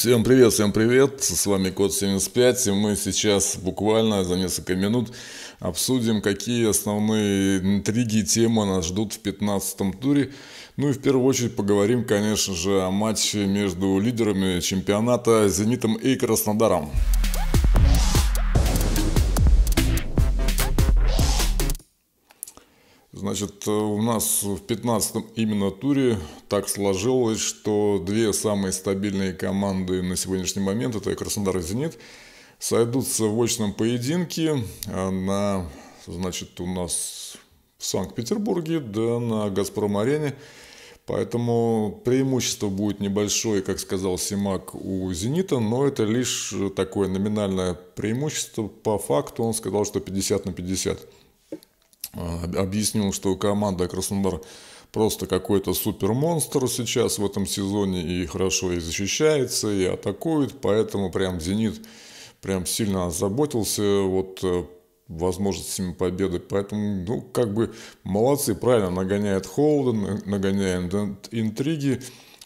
Всем привет, всем привет, с вами Код 75, и мы сейчас буквально за несколько минут обсудим, какие основные интриги и темы нас ждут в 15 туре. Ну и в первую очередь поговорим, конечно же, о матче между лидерами чемпионата «Зенитом» и «Краснодаром». Значит, э, у нас в 15-м именно туре так сложилось, что две самые стабильные команды на сегодняшний момент, это Краснодар и Зенит, сойдутся в очном поединке а на, значит, у нас в Санкт-Петербурге, да, на Газпром-арене. Поэтому преимущество будет небольшое, как сказал Симак, у «Зенита», но это лишь такое номинальное преимущество. По факту он сказал, что 50 на 50. А, объяснил, что команда Краснодар просто какой-то супермонстр сейчас в этом сезоне и хорошо и защищается, и атакует, поэтому прям «Зенит» прям сильно озаботился вот э, возможностями победы. Поэтому, ну, как бы молодцы, правильно, нагоняет холода, нагоняет интриги,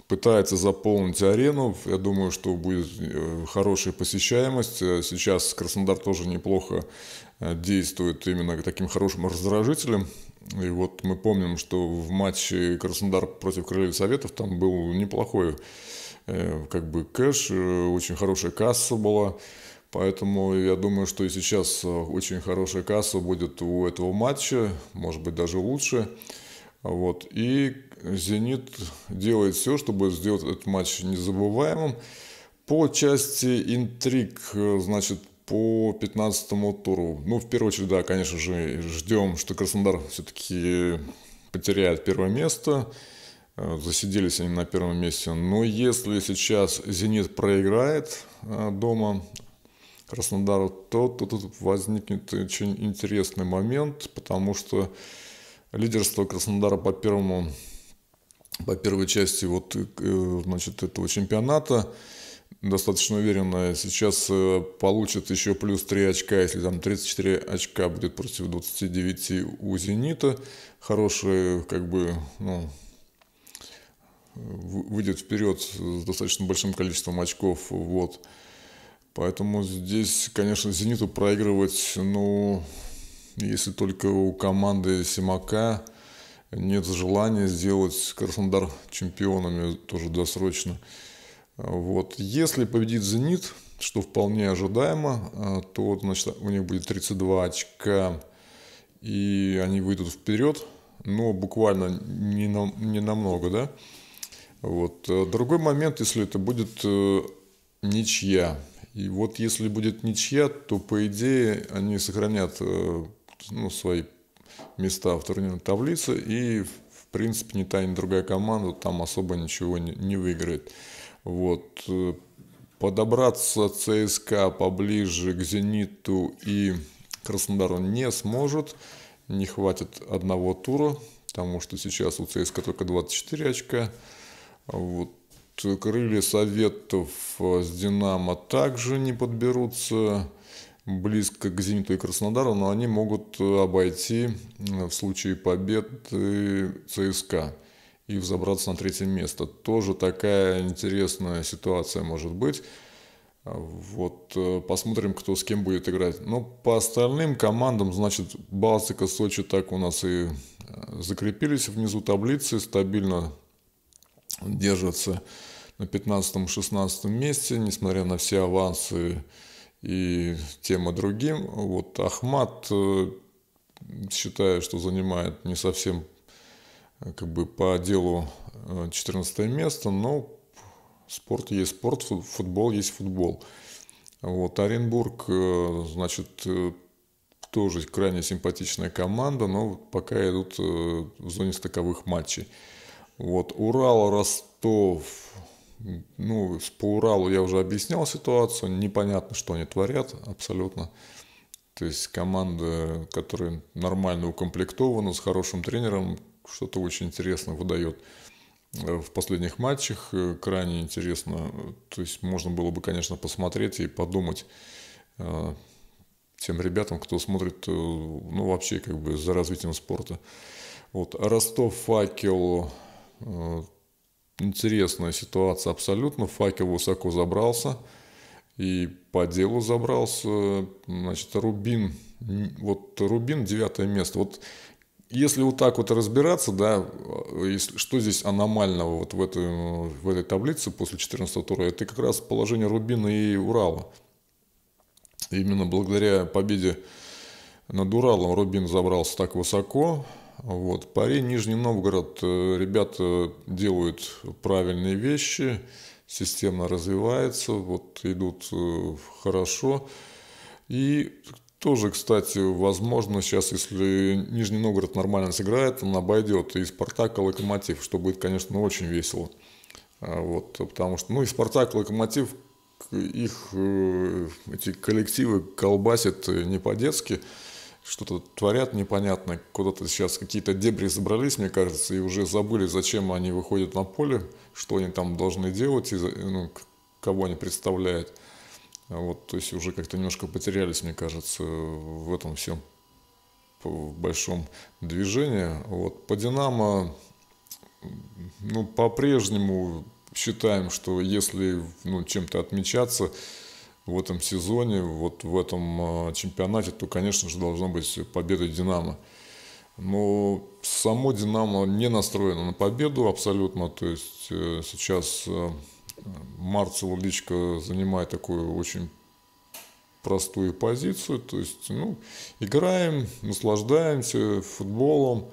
пытается заполнить арену. Я думаю, что будет э, хорошая посещаемость. Э, сейчас Краснодар тоже неплохо Э, действует именно таким хорошим раздражителем. И вот мы помним, что в матче Краснодар против Крыльев Советов там был неплохой как бы кэш, очень хорошая касса была. Поэтому я думаю, что и сейчас очень хорошая касса будет у этого матча, может быть даже лучше. Вот. И «Зенит» делает все, чтобы сделать этот матч незабываемым. По части интриг, значит, по 15 туру. Ну, в первую очередь, да, конечно же, ждем, что Краснодар все-таки потеряет первое место. Э, засиделись они на первом месте. Но если сейчас «Зенит» проиграет э, дома Краснодару, то тут возникнет очень интересный момент, потому что лидерство Краснодара по первому по первой части вот, э, значит, этого чемпионата – достаточно уверенно сейчас э, получит еще плюс 3 очка, если там 34 очка будет против 29 у «Зенита». Хороший, как бы, ну, выйдет вперед с достаточно большим количеством очков. Вот. Поэтому здесь, конечно, «Зениту» проигрывать, ну, если только у команды Симака нет желания сделать Краснодар чемпионами тоже досрочно. Вот. Если победит «Зенит», что вполне ожидаемо, а, то значит, у них будет 32 очка, и они выйдут вперед, но буквально не, на, не намного, да. Вот. А другой момент, если это будет э, ничья. И вот если будет ничья, то по идее они сохранят э, ну, свои места в турнирной таблице, и в принципе ни та, ни другая команда там особо ничего не, не выиграет. Вот. Э, подобраться ЦСКА поближе к «Зениту» и Краснодару не сможет. Не хватит одного тура, потому что сейчас у ЦСКА только 24 очка. Вот. Крылья Советов с «Динамо» также не подберутся близко к «Зениту» и Краснодару, но они могут обойти в случае победы ЦСКА и взобраться на третье место. Тоже такая интересная ситуация может быть. Вот э, посмотрим, кто с кем будет играть. Но по остальным командам, значит, Балтика, Сочи так у нас и э, закрепились внизу таблицы, стабильно держатся на 15-16 месте, несмотря на все авансы и тема другим. Вот Ахмат, э, считаю, что занимает не совсем как бы по делу 14 э, место, но спорт есть спорт, футбол есть футбол. Вот, Оренбург, э, значит, э, тоже крайне симпатичная команда, но пока идут в зоне стыковых матчей. Вот, Урал, Ростов, ну, по Уралу я уже объяснял ситуацию, непонятно, что они творят абсолютно. То есть команда, которая нормально укомплектована, с хорошим тренером, что-то очень интересно выдает э, в последних матчах, э, крайне интересно. То есть можно было бы, конечно, посмотреть и подумать э, тем ребятам, кто смотрит, ну, вообще, как бы, за развитием спорта. Вот. Ростов, Факел, интересная ситуация абсолютно. Факел высоко забрался и по делу забрался. Значит, Рубин, вот Рубин девятое место. Вот если вот так вот разбираться, да, что здесь аномального вот в, этой, в этой таблице после 14 тура, это как раз положение Рубина и Урала. Именно благодаря победе над Уралом Рубин забрался так высоко. Вот. Пари Нижний Новгород, э, ребята делают правильные вещи, системно развивается, вот идут э, хорошо. И тоже, кстати, возможно, сейчас, если Нижний Новгород нормально сыграет, он обойдет и Спартак, и Локомотив, что будет, конечно, очень весело. А, вот, потому что, ну, и Спартак, и Локомотив, их э, эти коллективы колбасят не по-детски, что-то творят непонятно, куда-то сейчас какие-то дебри забрались, мне кажется, и уже забыли, зачем они выходят на поле, что они там должны делать, и ну, кого они представляют. А вот, то есть уже как-то немножко потерялись, мне кажется, в этом всем в большом движении. Вот, по «Динамо» ну, по-прежнему считаем, что если ну, чем-то отмечаться в этом сезоне, вот в этом а, чемпионате, то, конечно же, должна быть победа «Динамо». Но само «Динамо» не настроено на победу абсолютно. То есть э, сейчас э, Марцел Личко занимает такую очень простую позицию, то есть, ну, играем, наслаждаемся футболом.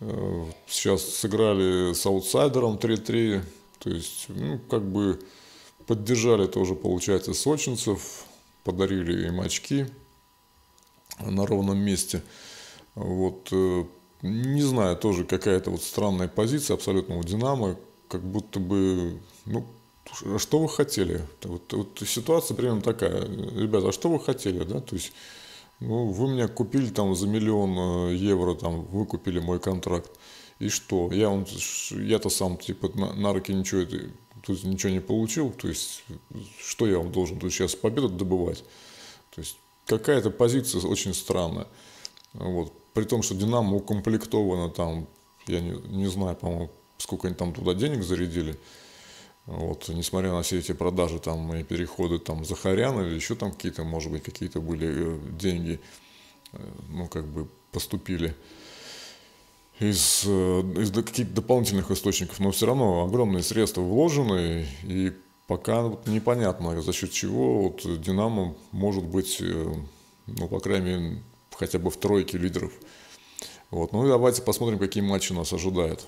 Э, сейчас сыграли с аутсайдером 3-3, то есть, ну, как бы поддержали тоже, получается, сочинцев, подарили им очки на ровном месте. Вот, э, не знаю, тоже какая-то вот странная позиция абсолютно у «Динамо», как будто бы, ну, а что вы хотели? Вот, вот ситуация примерно такая. Ребята, а что вы хотели, да? То есть, ну, вы меня купили там за миллион э, евро, там, вы купили мой контракт. И что? Я, он, я-то сам, типа, на, на руки ничего, тут ничего не получил. То есть, что я вам должен тут сейчас победу добывать? То есть, какая-то позиция очень странная. Вот. При том, что Динамо укомплектовано там, я не, не знаю, по-моему, сколько они там туда денег зарядили. Вот, несмотря на все эти продажи там и переходы там Захаряна или еще там какие-то, может быть, какие-то были э, деньги, э, ну, как бы поступили из, э, из каких-то дополнительных источников, но все равно огромные средства вложены, и пока вот непонятно, за счет чего вот Динамо может быть, ну, по крайней мере, хотя бы в тройке лидеров. Вот. Ну и давайте посмотрим, какие матчи нас ожидают.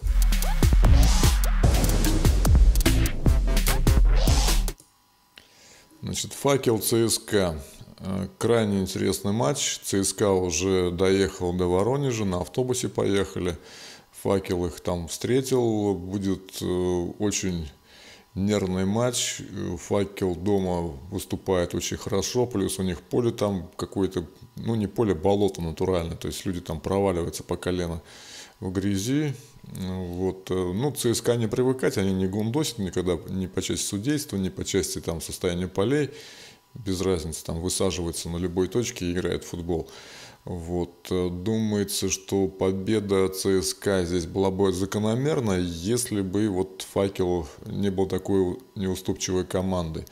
Значит, факел ЦСКА. Э, крайне интересный матч. ЦСКА уже доехал до Воронежа, на автобусе поехали. Факел их там встретил. Будет э, очень нервный матч. Факел дома выступает очень хорошо, плюс у них поле там какое-то, ну не поле, болото натуральное, то есть люди там проваливаются по колено в грязи. Вот. Э, ну, ЦСКА не привыкать, они не гундосят никогда ни по части судейства, ни по части там, состояния полей. Без разницы, там высаживается на любой точке и играет в футбол. Вот. Э, думается, что победа ЦСКА здесь была бы закономерна, если бы вот Факел не был такой неуступчивой командой.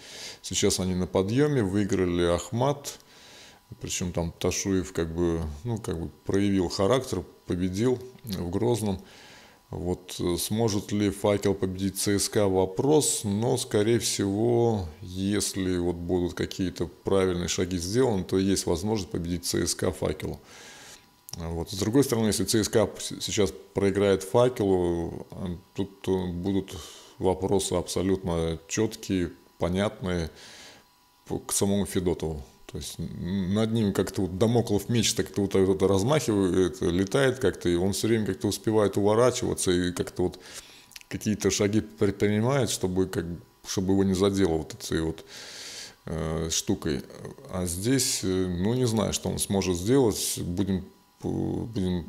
Сейчас они на подъеме, выиграли Ахмат, причем там Ташуев как бы, ну, как бы проявил характер, победил в Грозном. Вот э, сможет ли факел победить ЦСКА вопрос, но скорее всего, если вот будут какие-то правильные шаги сделаны, то есть возможность победить ЦСКА факелу. Вот. С другой стороны, если ЦСКА сейчас проиграет факелу, э, тут будут вопросы абсолютно четкие, понятные к самому Федотову. То есть над ним как-то вот домоклов меч так-то вот, вот размахивает, летает как-то, и он все время как-то успевает уворачиваться и как-то вот какие-то шаги предпринимает, чтобы, как, чтобы его не задело вот этой вот э, штукой. А здесь, э, ну не знаю, что он сможет сделать, будем, будем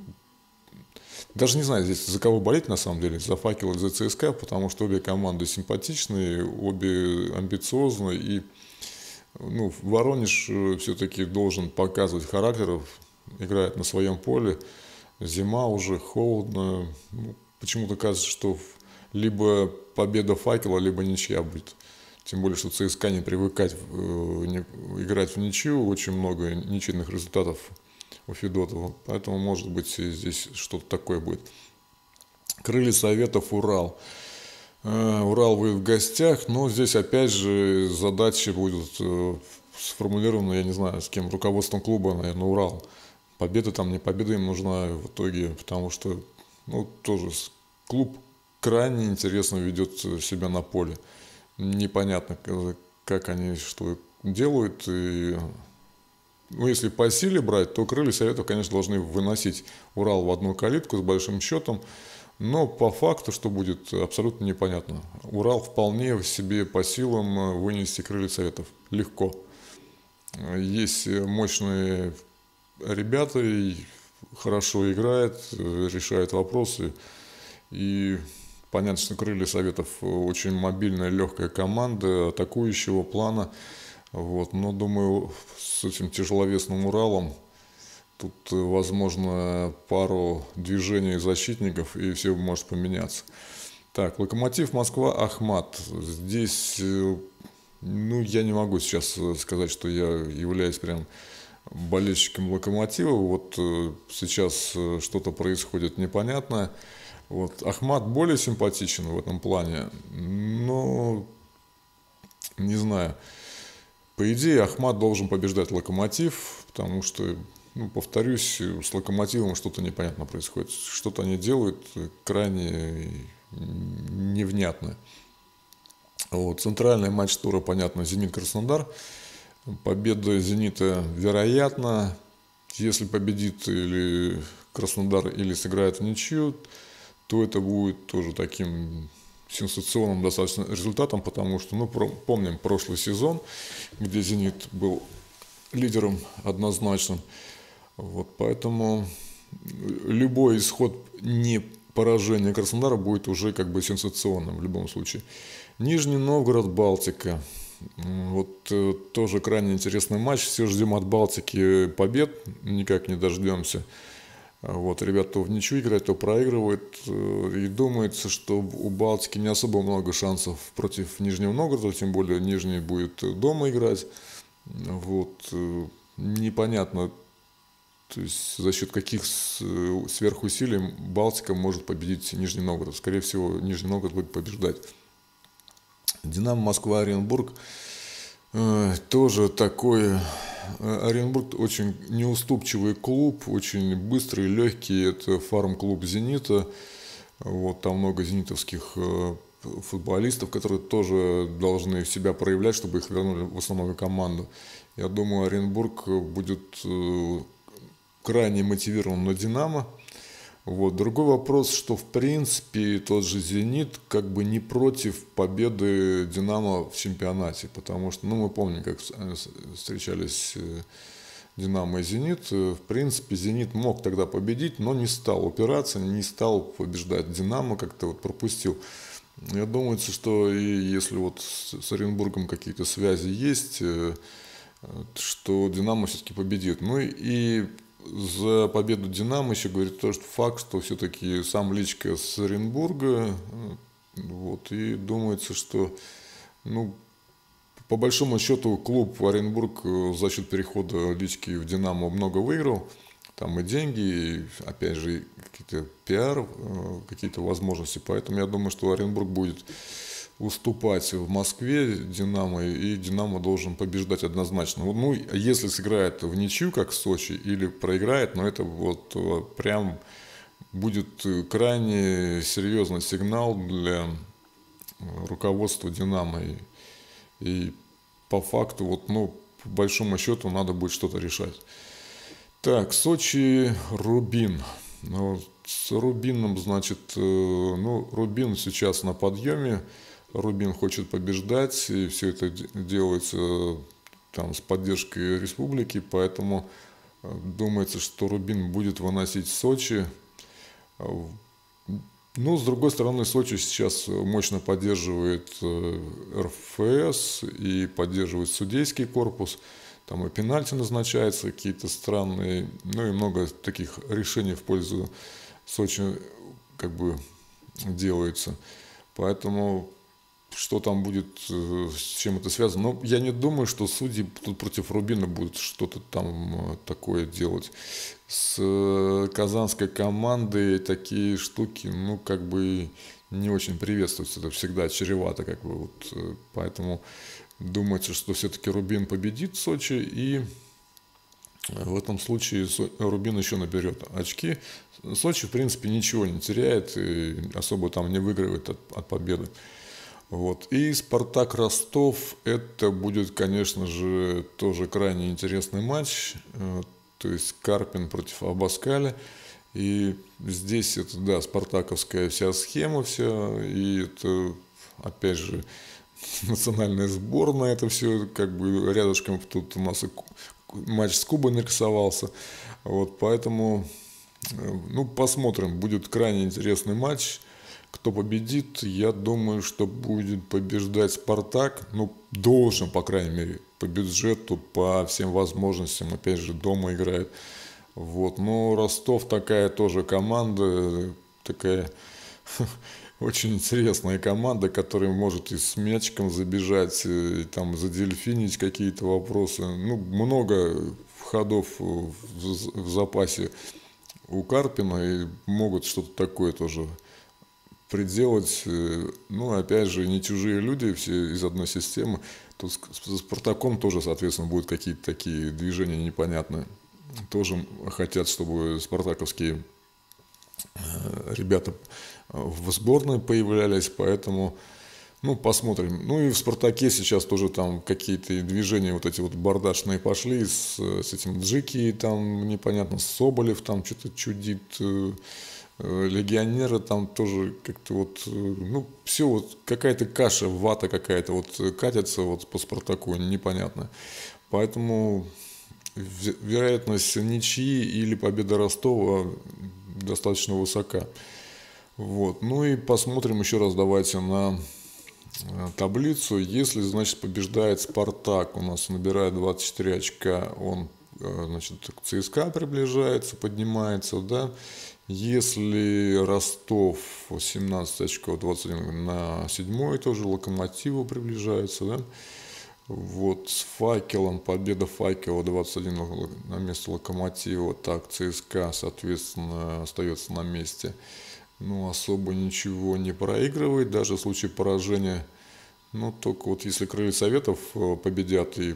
даже не знаю здесь за кого болеть на самом деле, за факел или за ЦСКА, потому что обе команды симпатичные, обе амбициозные и ну, Воронеж э, все-таки должен показывать характер, играет на своем поле. Зима уже, холодно. Ну, почему-то кажется, что либо победа факела, либо ничья будет. Тем более, что ЦСКА не привыкать э, не, играть в ничью, очень много ничейных результатов у Федотова. Поэтому, может быть, здесь что-то такое будет. Крылья Советов Урал. Э, Урал вы в гостях, но здесь опять же задачи будут э, сформулированы, я не знаю, с кем, руководством клуба, наверное, Урал. Победа там, не победа им нужна в итоге, потому что, ну, тоже клуб крайне интересно ведет себя на поле. Непонятно, как они что делают. И, ну, если по силе брать, то крылья Советов, конечно, должны выносить Урал в одну калитку с большим счетом. Но по факту, что будет, абсолютно непонятно. Урал вполне в себе по силам вынести крылья Советов. Легко. Есть мощные ребята, хорошо играют, решают вопросы. И понятно, что крылья Советов очень мобильная, легкая команда, атакующего плана. Вот. Но думаю, с этим тяжеловесным Уралом тут возможно пару движений защитников, и все может поменяться. Так, Локомотив Москва Ахмат. Здесь, ну, я не могу сейчас сказать, что я являюсь прям болельщиком Локомотива. Вот э, сейчас э, что-то происходит непонятное. Вот. Ахмат более симпатичен в этом плане, но не знаю. По идее, Ахмат должен побеждать Локомотив, потому что, ну, повторюсь, с Локомотивом что-то непонятно происходит. Что-то они делают крайне невнятно. Вот. Центральный матч тура, понятно, «Зенит-Краснодар». Победа «Зенита» вероятно. Если победит или Краснодар, или сыграет в ничью, то это будет тоже таким сенсационным достаточно результатом, потому что, ну, помним прошлый сезон, где «Зенит» был лидером однозначным. Вот, поэтому любой исход не поражения Краснодара будет уже как бы сенсационным в любом случае. Нижний Новгород, Балтика. Вот э, тоже крайне интересный матч. Все ждем от Балтики побед, никак не дождемся. Вот, ребята то в ничью играют, то проигрывают. Э, и думается, что у Балтики не особо много шансов против Нижнего Новгорода, тем более Нижний будет дома играть. Вот, э, непонятно, то есть за счет каких сверхусилий Балтика может победить Нижний Новгород. Скорее всего, Нижний Новгород будет побеждать. Динамо Москва Оренбург э, тоже такой э, Оренбург очень неуступчивый клуб, очень быстрый, легкий. Это фарм-клуб «Зенита». Вот, там много зенитовских э, футболистов, которые тоже должны себя проявлять, чтобы их вернули в основную команду. Я думаю, Оренбург будет крайне мотивирован на «Динамо». Вот. Другой вопрос, что в принципе тот же «Зенит» как бы не против победы «Динамо» в чемпионате, потому что, ну, мы помним, как э, встречались э, «Динамо» и «Зенит». В принципе, «Зенит» мог тогда победить, но не стал упираться, не стал побеждать «Динамо», как-то вот пропустил. Я думаю, что и если вот с Оренбургом какие-то связи есть, э, что «Динамо» все-таки победит. Ну и за победу «Динамо» еще говорит тот факт, что все-таки сам Личка с Оренбурга, вот, и думается, что, ну, по большому счету, клуб Оренбург за счет перехода Лички в «Динамо» много выиграл, там и деньги, и, опять же, какие-то пиар, э, какие-то возможности, поэтому я думаю, что Оренбург будет уступать в Москве Динамо, и Динамо должен побеждать однозначно. Ну, если сыграет в ничью, как в Сочи, или проиграет, но это вот э, прям будет крайне серьезный сигнал для руководства Динамо. И, и по факту, вот, ну, по большому счету, надо будет что-то решать. Так, Сочи, Рубин. Ну, с Рубином, значит, э, ну, Рубин сейчас на подъеме. Рубин хочет побеждать, и все это делается там с поддержкой республики, поэтому э, думается, что Рубин будет выносить Сочи. Ну, с другой стороны, Сочи сейчас мощно поддерживает э, РФС и поддерживает судейский корпус. Там и пенальти назначаются какие-то странные, ну и много таких решений в пользу Сочи как бы делается. Поэтому что там будет, э, с чем это связано. Но я не думаю, что судьи тут против Рубина будут что-то там э, такое делать. С э, казанской командой такие штуки, ну, как бы не очень приветствуются. Это всегда чревато, как бы вот. Поэтому думается, что все-таки Рубин победит в Сочи и в этом случае Рубин еще наберет очки. Сочи, в принципе, ничего не теряет и особо там не выигрывает от, от победы. Вот. И Спартак Ростов, это будет, конечно же, тоже крайне интересный матч. Э, то есть Карпин против Абаскаля. И здесь это, да, спартаковская вся схема вся. И это, опять же, национальная сборная, это все как бы рядышком тут у нас и матч с Кубой нарисовался. Вот, поэтому, э, ну, посмотрим, будет крайне интересный матч. Кто победит, я думаю, что будет побеждать Спартак. Ну, должен, по крайней мере, по бюджету, по всем возможностям. Опять же, дома играет. Вот. Но Ростов такая тоже команда, такая очень интересная команда, которая может и с мячиком забежать, и там задельфинить какие-то вопросы. Ну, много ходов в, запасе у Карпина и могут что-то такое тоже приделать, э, ну, опять же, не чужие люди, все из одной системы. Тут с Спартаком тоже, соответственно, будут какие-то такие движения непонятные. Тоже хотят, чтобы спартаковские э, ребята в сборной появлялись, поэтому, ну, посмотрим. Ну, и в «Спартаке» сейчас тоже там какие-то движения вот эти вот бардашные пошли с, с этим Джики, там непонятно, Соболев там что-то чудит, э, Э, легионеры там тоже как-то вот, э, ну, все вот какая-то каша, вата какая-то вот э, катится вот по Спартаку, непонятно. Поэтому вероятность ничьи или победы Ростова достаточно высока. Вот. Ну и посмотрим еще раз давайте на таблицу. Если, значит, побеждает Спартак, у нас набирает 24 очка, он, значит, к ЦСКА приближается, поднимается, да, если Ростов 17 очков, 21 на 7 тоже Локомотиву приближается, да? Вот с факелом, победа факела 21 на место Локомотива, так ЦСКА, соответственно, остается на месте. Ну, особо ничего не проигрывает, даже в случае поражения. Ну, только вот если крылья Советов э, победят и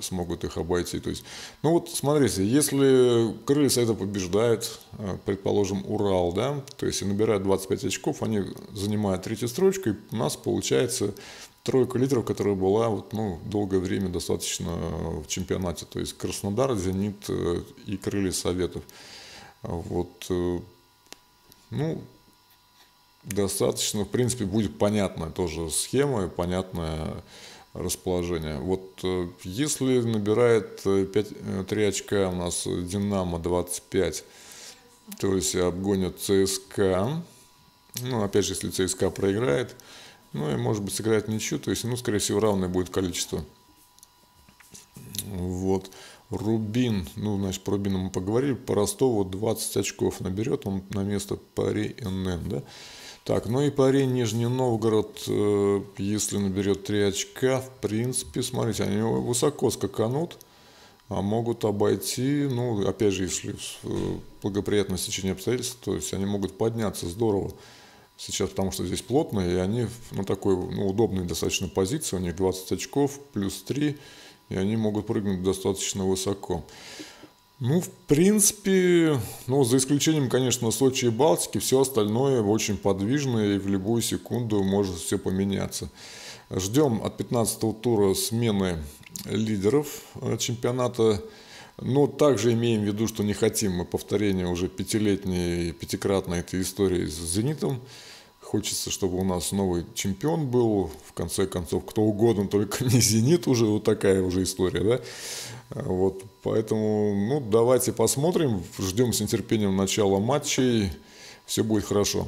смогут их обойти. То есть, ну вот смотрите, если крылья Совета побеждает, э, предположим, Урал, да, то есть и набирают 25 очков, они занимают третью строчку, и у нас получается тройка литров, которая была вот, ну, долгое время достаточно в чемпионате. То есть Краснодар, Зенит э, и Крылья Советов. Вот, э, ну, достаточно, в принципе, будет понятная тоже схема, понятная расположение. Вот э, если набирает 5, э, 3 э, очка у нас Динамо 25, то есть обгонят ЦСКА, ну, опять же, если ЦСКА проиграет, ну, и, может быть, сыграет ничью, то есть, ну, скорее всего, равное будет количество. Вот. Рубин, ну, значит, про Рубина мы поговорили, по Ростову 20 очков наберет, он на место пари НН, да. Так, ну и парень Нижний Новгород, э, если наберет 3 очка, в принципе, смотрите, они высоко скаканут, а могут обойти, ну, опять же, если э, благоприятное стечение обстоятельств, то есть они могут подняться здорово сейчас, потому что здесь плотно, и они на такой ну, удобной достаточно позиции, у них 20 очков, плюс 3, и они могут прыгнуть достаточно высоко. Ну, в принципе, ну, за исключением, конечно, Сочи и Балтики, все остальное очень подвижное, и в любую секунду может все поменяться. Ждем от 15-го тура смены лидеров э, чемпионата. Но также имеем в виду, что не хотим мы повторения уже пятилетней, пятикратной этой истории с «Зенитом». Хочется, чтобы у нас новый чемпион был, в конце концов, кто угодно, только не «Зенит» уже, вот такая уже история, да. Вот, поэтому, ну, давайте посмотрим, ждем с нетерпением начала матчей, все будет хорошо.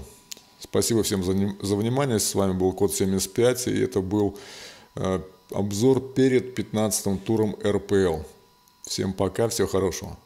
Спасибо всем за, за внимание, с вами был Код 75, и это был э, обзор перед 15 туром РПЛ. Всем пока, всего хорошего.